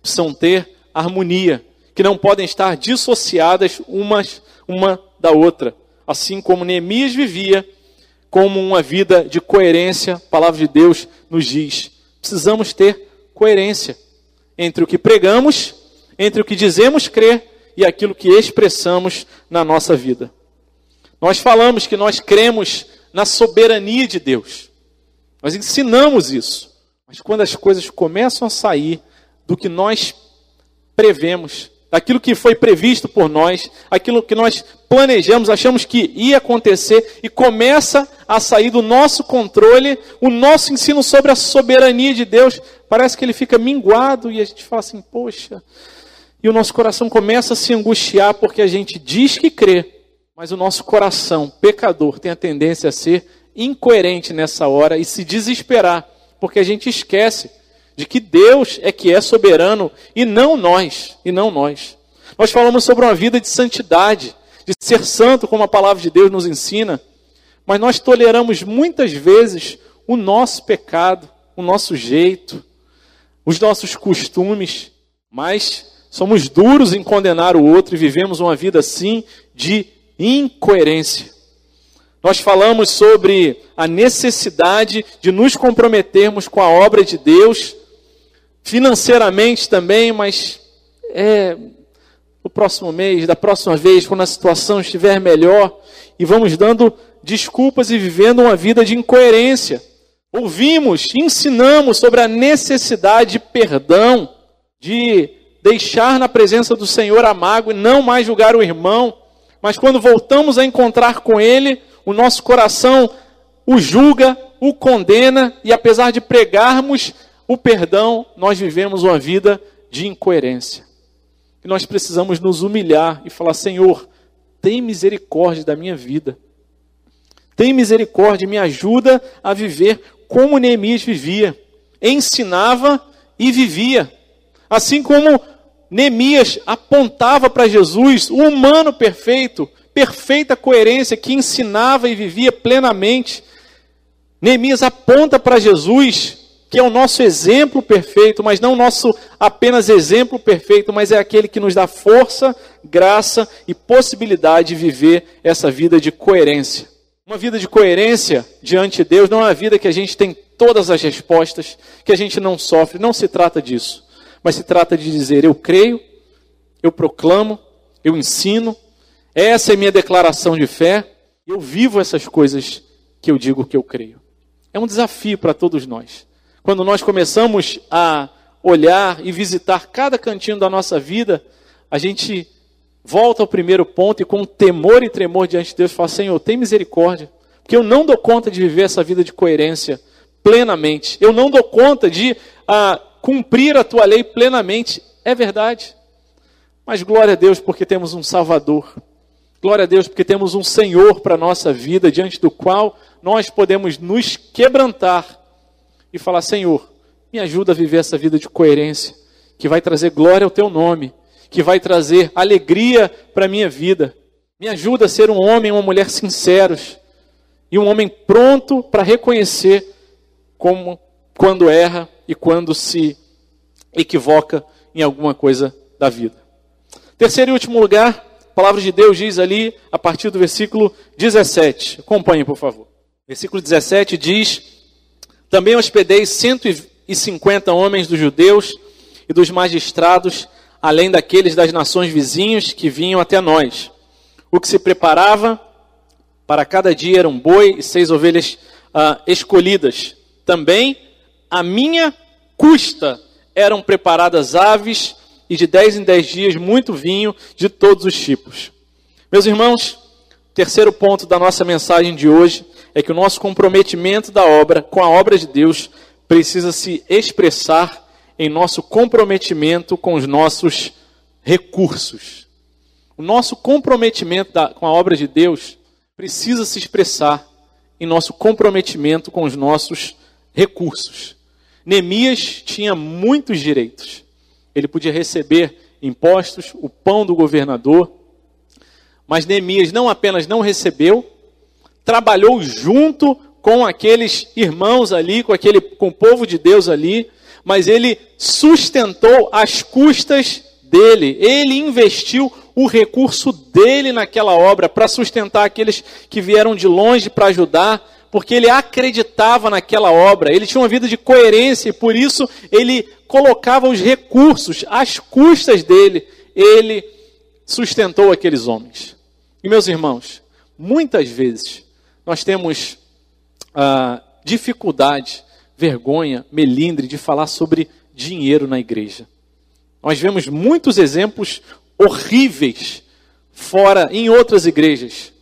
precisam ter harmonia, que não podem estar dissociadas umas uma da outra. Assim como Neemias vivia como uma vida de coerência, a palavra de Deus nos diz. Precisamos ter coerência entre o que pregamos, entre o que dizemos crer e aquilo que expressamos na nossa vida. Nós falamos que nós cremos na soberania de Deus. Nós ensinamos isso. Mas quando as coisas começam a sair do que nós prevemos, daquilo que foi previsto por nós, aquilo que nós planejamos, achamos que ia acontecer e começa a sair do nosso controle, o nosso ensino sobre a soberania de Deus, parece que ele fica minguado e a gente fala assim: poxa, e o nosso coração começa a se angustiar porque a gente diz que crê, mas o nosso coração, pecador, tem a tendência a ser incoerente nessa hora e se desesperar, porque a gente esquece de que Deus é que é soberano e não nós, e não nós. Nós falamos sobre uma vida de santidade, de ser santo, como a palavra de Deus nos ensina, mas nós toleramos muitas vezes o nosso pecado, o nosso jeito, os nossos costumes, mas somos duros em condenar o outro e vivemos uma vida assim de incoerência. Nós falamos sobre a necessidade de nos comprometermos com a obra de Deus, financeiramente também, mas é no próximo mês, da próxima vez, quando a situação estiver melhor, e vamos dando desculpas e vivendo uma vida de incoerência. Ouvimos, ensinamos sobre a necessidade de perdão, de deixar na presença do Senhor a mágoa e não mais julgar o irmão, mas quando voltamos a encontrar com Ele, o nosso coração o julga, o condena, e apesar de pregarmos o perdão, nós vivemos uma vida de incoerência. E nós precisamos nos humilhar e falar: Senhor, tem misericórdia da minha vida. Tem misericórdia, me ajuda a viver como Neemias vivia. Ensinava e vivia. Assim como Neemias apontava para Jesus, o humano perfeito, perfeita coerência, que ensinava e vivia plenamente. Neemias aponta para Jesus, que é o nosso exemplo perfeito, mas não o nosso apenas exemplo perfeito, mas é aquele que nos dá força, graça e possibilidade de viver essa vida de coerência. Uma vida de coerência diante de Deus não é uma vida que a gente tem todas as respostas, que a gente não sofre, não se trata disso mas se trata de dizer: eu creio, eu proclamo, eu ensino, essa é minha declaração de fé, eu vivo essas coisas que eu digo que eu creio. É um desafio para todos nós. Quando nós começamos a olhar e visitar cada cantinho da nossa vida, a gente volta ao primeiro ponto e com temor e tremor diante de Deus fala: Senhor, tem misericórdia, porque eu não dou conta de viver essa vida de coerência plenamente. Eu não dou conta de ah, cumprir a tua lei plenamente. É verdade. Mas glória a Deus porque temos um Salvador. Glória a Deus porque temos um Senhor para a nossa vida, diante do qual nós podemos nos quebrantar e falar: Senhor, me ajuda a viver essa vida de coerência, que vai trazer glória ao teu nome, que vai trazer alegria para a minha vida. Me ajuda a ser um homem e uma mulher sinceros e um homem pronto para reconhecer como quando erra e quando se equivoca em alguma coisa da vida. Terceiro e último lugar, a palavra de Deus diz ali, a partir do versículo 17. Acompanhe, por favor. Versículo 17 diz: Também hospedei 150 homens dos judeus e dos magistrados, além daqueles das nações vizinhas que vinham até nós. O que se preparava para cada dia era um boi e seis ovelhas ah, escolhidas. Também a minha custa eram preparadas aves e de dez em dez dias muito vinho de todos os tipos. Meus irmãos, terceiro ponto da nossa mensagem de hoje é que o nosso comprometimento da obra com a obra de Deus precisa se expressar em nosso comprometimento com os nossos recursos. O nosso comprometimento da, com a obra de Deus precisa se expressar em nosso comprometimento com os nossos recursos. Neemias tinha muitos direitos. Ele podia receber impostos, o pão do governador, mas Neemias não apenas não recebeu, trabalhou junto com aqueles irmãos ali, com aquele com o povo de Deus ali, mas ele sustentou as custas dele, ele investiu o recurso dele naquela obra para sustentar aqueles que vieram de longe para ajudar, porque ele acreditava naquela obra, ele tinha uma vida de coerência e por isso ele colocava os recursos às custas dele, ele sustentou aqueles homens. E meus irmãos, muitas vezes nós temos ah, dificuldade, vergonha, melindre de falar sobre dinheiro na igreja. Nós vemos muitos exemplos horríveis fora em outras igrejas,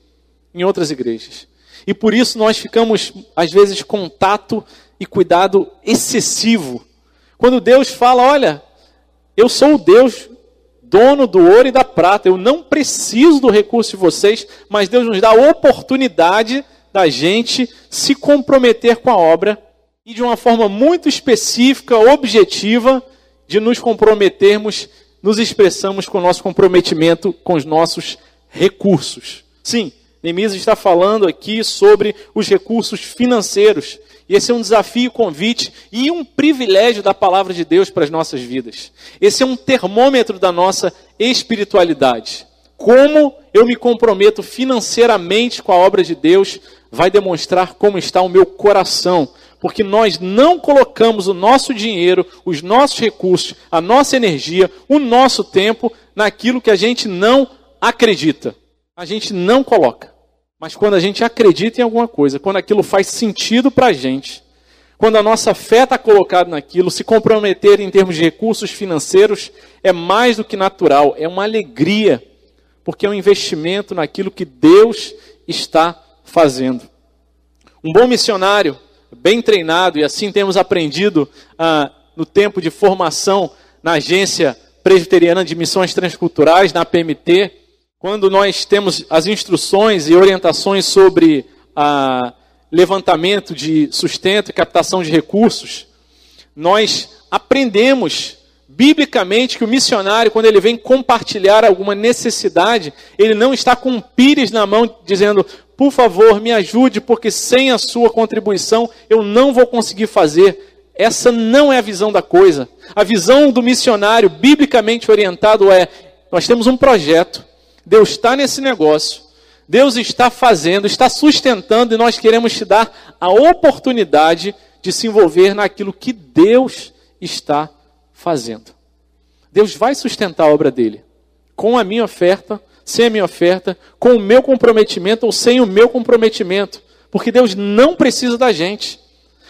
em outras igrejas. E por isso nós ficamos às vezes contato e cuidado excessivo. Quando Deus fala, olha, eu sou o Deus dono do ouro e da prata, eu não preciso do recurso de vocês, mas Deus nos dá a oportunidade da gente se comprometer com a obra e de uma forma muito específica, objetiva, de nos comprometermos, nos expressamos com o nosso comprometimento com os nossos recursos. Sim, Neemias está falando aqui sobre os recursos financeiros. E esse é um desafio, convite e um privilégio da palavra de Deus para as nossas vidas. Esse é um termômetro da nossa espiritualidade. Como eu me comprometo financeiramente com a obra de Deus vai demonstrar como está o meu coração, porque nós não colocamos o nosso dinheiro, os nossos recursos, a nossa energia, o nosso tempo naquilo que a gente não acredita. A gente não coloca. Mas quando a gente acredita em alguma coisa, quando aquilo faz sentido para a gente, quando a nossa fé está colocada naquilo, se comprometer em termos de recursos financeiros é mais do que natural, é uma alegria, porque é um investimento naquilo que Deus está fazendo. Um bom missionário, bem treinado, e assim temos aprendido ah, no tempo de formação na Agência Presbiteriana de Missões Transculturais, na PMT, quando nós temos as instruções e orientações sobre ah, levantamento de sustento e captação de recursos, nós aprendemos biblicamente que o missionário, quando ele vem compartilhar alguma necessidade, ele não está com um pires na mão dizendo, por favor, me ajude, porque sem a sua contribuição eu não vou conseguir fazer. Essa não é a visão da coisa. A visão do missionário, biblicamente orientado, é: nós temos um projeto, Deus está nesse negócio, Deus está fazendo, está sustentando, e nós queremos te dar a oportunidade de se envolver naquilo que Deus está fazendo. Deus vai sustentar a obra dele com a minha oferta sem a minha oferta, com o meu comprometimento ou sem o meu comprometimento. Porque Deus não precisa da gente.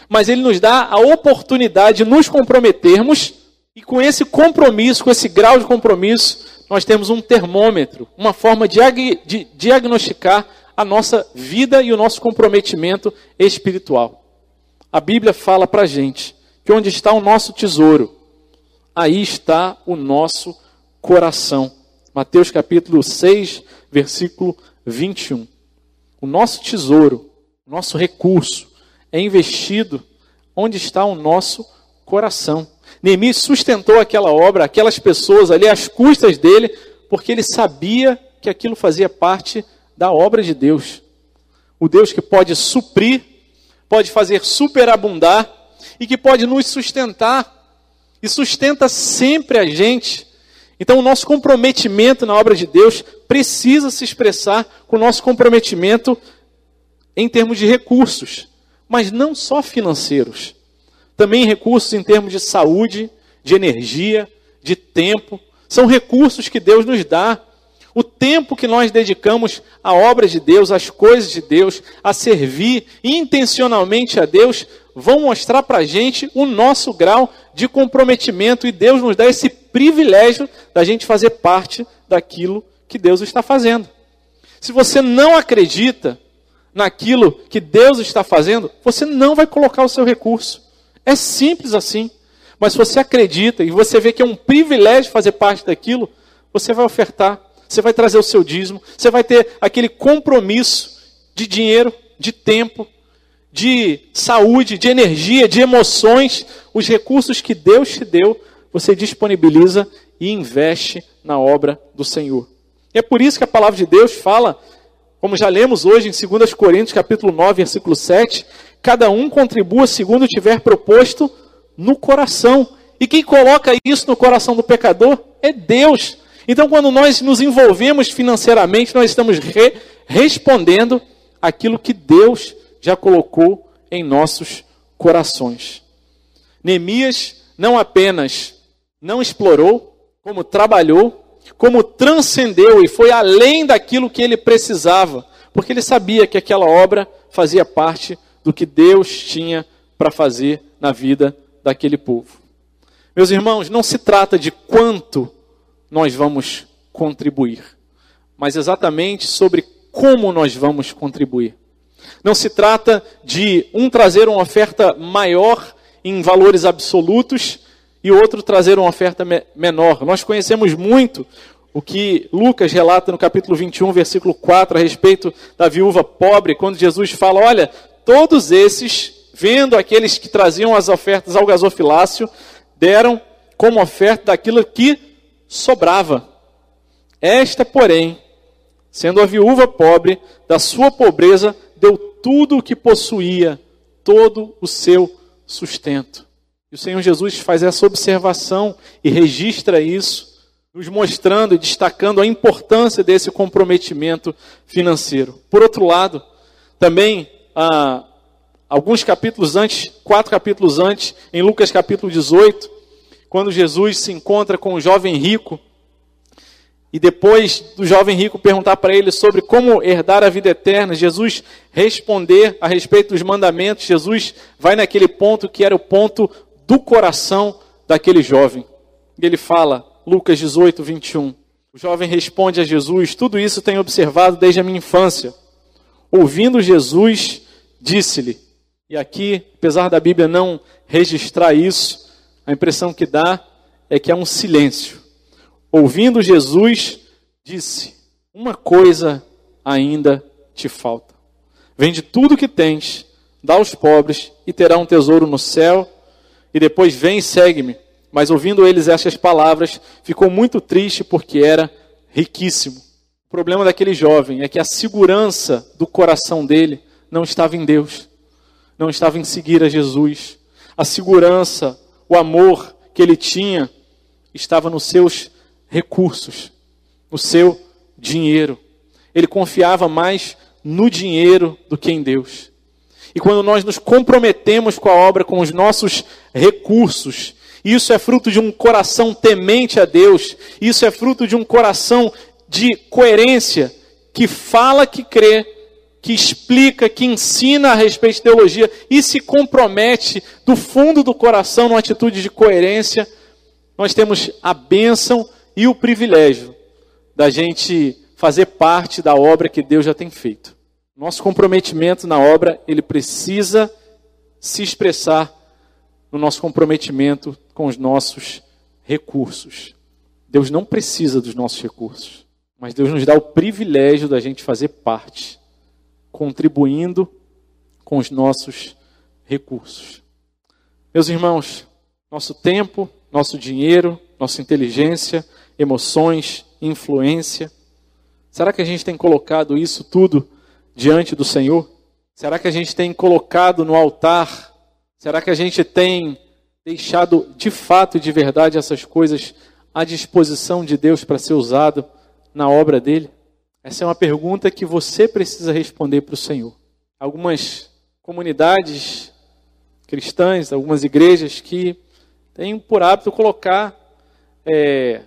Mas Ele nos dá a oportunidade de nos comprometermos, e com esse compromisso, com esse grau de compromisso, nós temos um termômetro, uma forma de, de diagnosticar a nossa vida e o nosso comprometimento espiritual. A Bíblia fala para a gente que onde está o nosso tesouro, aí está o nosso coração. Mateus capítulo 6, versículo 21. O nosso tesouro, o nosso recurso é investido onde está o nosso coração. Neemias sustentou aquela obra, aquelas pessoas ali às custas dele, porque ele sabia que aquilo fazia parte da obra de Deus. O Deus que pode suprir, pode fazer superabundar e que pode nos sustentar e sustenta sempre a gente então, o nosso comprometimento na obra de Deus precisa se expressar com o nosso comprometimento em termos de recursos, mas não só financeiros. Também recursos em termos de saúde, de energia, de tempo. São recursos que Deus nos dá. O tempo que nós dedicamos à obra de Deus, às coisas de Deus, a servir intencionalmente a Deus, vão mostrar para a gente o nosso grau de comprometimento e Deus nos dá esse privilégio da gente fazer parte daquilo que Deus está fazendo. Se você não acredita naquilo que Deus está fazendo, você não vai colocar o seu recurso. É simples assim. Mas se você acredita e você vê que é um privilégio fazer parte daquilo, você vai ofertar, você vai trazer o seu dízimo, você vai ter aquele compromisso de dinheiro, de tempo, de saúde, de energia, de emoções, os recursos que Deus te deu você disponibiliza e investe na obra do Senhor. E é por isso que a palavra de Deus fala, como já lemos hoje em 2 Coríntios capítulo 9, versículo 7, cada um contribua segundo tiver proposto no coração, E quem coloca isso no coração do pecador é Deus. Então, quando nós nos envolvemos financeiramente, nós estamos re respondendo aquilo que Deus já colocou em nossos corações. Neemias não apenas não explorou, como trabalhou, como transcendeu e foi além daquilo que ele precisava, porque ele sabia que aquela obra fazia parte do que Deus tinha para fazer na vida daquele povo. Meus irmãos, não se trata de quanto nós vamos contribuir, mas exatamente sobre como nós vamos contribuir. Não se trata de um trazer uma oferta maior em valores absolutos e outro trazer uma oferta me menor. Nós conhecemos muito o que Lucas relata no capítulo 21, versículo 4, a respeito da viúva pobre, quando Jesus fala: Olha, todos esses, vendo aqueles que traziam as ofertas ao gasofilácio, deram como oferta daquilo que sobrava. Esta, porém, sendo a viúva pobre, da sua pobreza, deu tudo o que possuía, todo o seu sustento. E o Senhor Jesus faz essa observação e registra isso, nos mostrando e destacando a importância desse comprometimento financeiro. Por outro lado, também, ah, alguns capítulos antes, quatro capítulos antes, em Lucas capítulo 18, quando Jesus se encontra com o jovem rico, e depois do jovem rico perguntar para ele sobre como herdar a vida eterna, Jesus responder a respeito dos mandamentos, Jesus vai naquele ponto que era o ponto do coração daquele jovem. E ele fala, Lucas 18, 21. O jovem responde a Jesus: Tudo isso tenho observado desde a minha infância. Ouvindo Jesus, disse-lhe, e aqui, apesar da Bíblia não registrar isso, a impressão que dá é que há um silêncio. Ouvindo Jesus, disse: Uma coisa ainda te falta. Vende tudo o que tens, dá aos pobres e terá um tesouro no céu. E depois vem e segue-me. Mas ouvindo eles estas palavras, ficou muito triste porque era riquíssimo. O problema daquele jovem é que a segurança do coração dele não estava em Deus, não estava em seguir a Jesus. A segurança, o amor que ele tinha estava nos seus recursos, no seu dinheiro. Ele confiava mais no dinheiro do que em Deus. E quando nós nos comprometemos com a obra, com os nossos recursos, isso é fruto de um coração temente a Deus, isso é fruto de um coração de coerência, que fala que crê, que explica, que ensina a respeito de teologia e se compromete do fundo do coração numa atitude de coerência, nós temos a bênção e o privilégio da gente fazer parte da obra que Deus já tem feito. Nosso comprometimento na obra, ele precisa se expressar no nosso comprometimento com os nossos recursos. Deus não precisa dos nossos recursos, mas Deus nos dá o privilégio da gente fazer parte contribuindo com os nossos recursos. Meus irmãos, nosso tempo, nosso dinheiro, nossa inteligência, emoções, influência. Será que a gente tem colocado isso tudo diante do Senhor? Será que a gente tem colocado no altar? Será que a gente tem deixado de fato e de verdade essas coisas à disposição de Deus para ser usado na obra dele? Essa é uma pergunta que você precisa responder para o Senhor. Algumas comunidades cristãs, algumas igrejas que têm por hábito colocar é,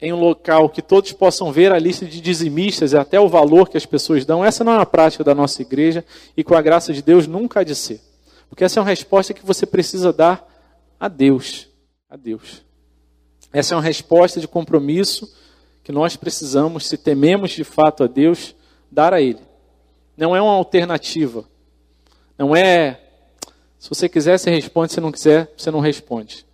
em um local que todos possam ver a lista de dizimistas e até o valor que as pessoas dão. Essa não é uma prática da nossa igreja e com a graça de Deus nunca há de ser. Porque essa é uma resposta que você precisa dar a Deus. A Deus. Essa é uma resposta de compromisso que nós precisamos, se tememos de fato a Deus, dar a Ele. Não é uma alternativa. Não é, se você quiser, você responde, se não quiser, você não responde.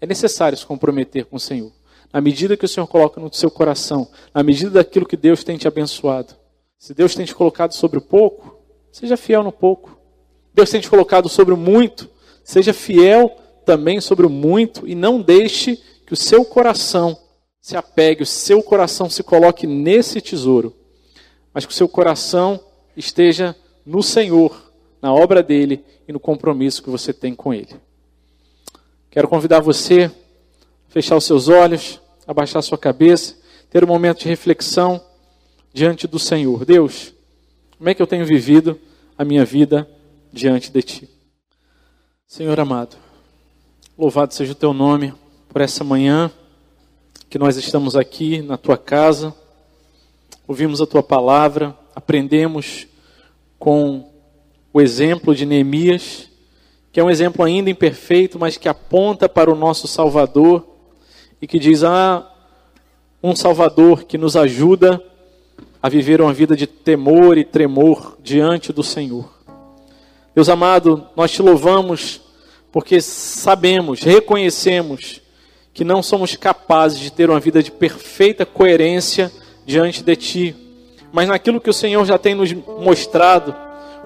É necessário se comprometer com o Senhor. Na medida que o Senhor coloca no seu coração, na medida daquilo que Deus tem te abençoado. Se Deus tem te colocado sobre o pouco, seja fiel no pouco. Deus tem te colocado sobre o muito, seja fiel também sobre o muito e não deixe que o seu coração se apegue, o seu coração se coloque nesse tesouro, mas que o seu coração esteja no Senhor, na obra dele e no compromisso que você tem com ele. Quero convidar você a fechar os seus olhos, abaixar sua cabeça, ter um momento de reflexão diante do Senhor. Deus, como é que eu tenho vivido a minha vida diante de Ti? Senhor amado, louvado seja o Teu nome por essa manhã que nós estamos aqui na Tua casa, ouvimos a Tua palavra, aprendemos com o exemplo de Neemias, que é um exemplo ainda imperfeito, mas que aponta para o nosso Salvador e que diz: Ah, um Salvador que nos ajuda a viver uma vida de temor e tremor diante do Senhor. Deus amado, nós te louvamos porque sabemos, reconhecemos que não somos capazes de ter uma vida de perfeita coerência diante de Ti, mas naquilo que o Senhor já tem nos mostrado,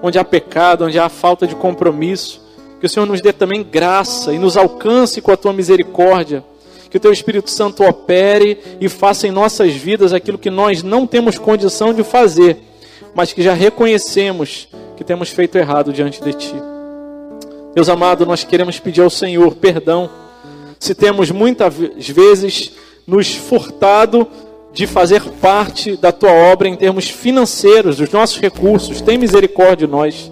onde há pecado, onde há falta de compromisso, que o Senhor nos dê também graça e nos alcance com a tua misericórdia. Que o teu Espírito Santo opere e faça em nossas vidas aquilo que nós não temos condição de fazer, mas que já reconhecemos que temos feito errado diante de ti. Deus amado, nós queremos pedir ao Senhor perdão se temos muitas vezes nos furtado de fazer parte da tua obra em termos financeiros, dos nossos recursos. Tem misericórdia de nós.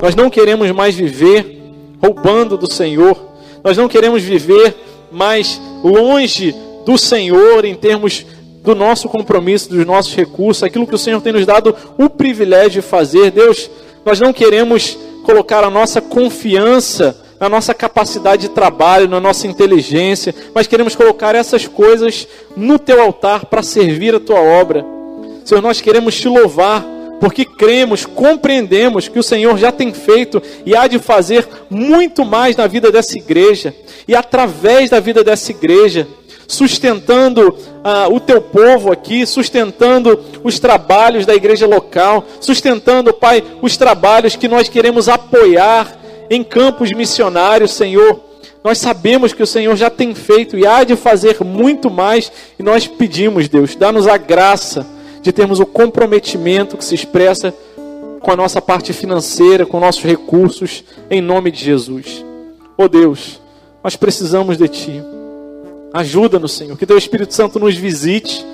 Nós não queremos mais viver roubando do Senhor. Nós não queremos viver mais longe do Senhor em termos do nosso compromisso, dos nossos recursos, aquilo que o Senhor tem nos dado o privilégio de fazer. Deus, nós não queremos colocar a nossa confiança na nossa capacidade de trabalho, na nossa inteligência, mas queremos colocar essas coisas no teu altar para servir a tua obra. Senhor, nós queremos te louvar porque cremos, compreendemos que o Senhor já tem feito e há de fazer muito mais na vida dessa igreja e através da vida dessa igreja, sustentando ah, o teu povo aqui, sustentando os trabalhos da igreja local, sustentando, Pai, os trabalhos que nós queremos apoiar em campos missionários, Senhor. Nós sabemos que o Senhor já tem feito e há de fazer muito mais, e nós pedimos, Deus, dá-nos a graça de termos o comprometimento que se expressa com a nossa parte financeira, com nossos recursos, em nome de Jesus. Oh Deus, nós precisamos de Ti. Ajuda-nos, Senhor, que Teu Espírito Santo nos visite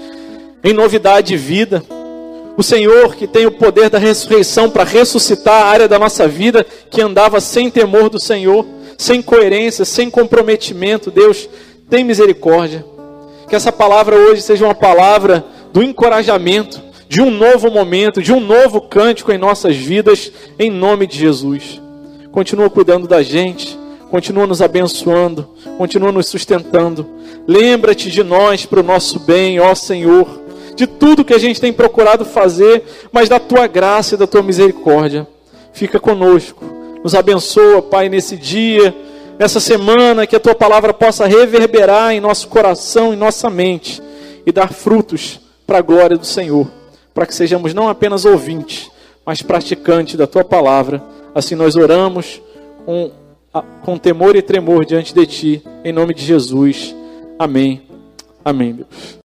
em novidade de vida. O Senhor que tem o poder da ressurreição para ressuscitar a área da nossa vida que andava sem temor do Senhor, sem coerência, sem comprometimento. Deus, tem misericórdia. Que essa palavra hoje seja uma palavra do encorajamento, de um novo momento, de um novo cântico em nossas vidas, em nome de Jesus. Continua cuidando da gente, continua nos abençoando, continua nos sustentando. Lembra-te de nós para o nosso bem, ó Senhor, de tudo que a gente tem procurado fazer, mas da tua graça e da tua misericórdia. Fica conosco, nos abençoa, Pai, nesse dia, nessa semana, que a tua palavra possa reverberar em nosso coração, em nossa mente e dar frutos para a glória do Senhor, para que sejamos não apenas ouvintes, mas praticantes da tua palavra. Assim nós oramos com, com temor e tremor diante de ti, em nome de Jesus. Amém. Amém, Deus.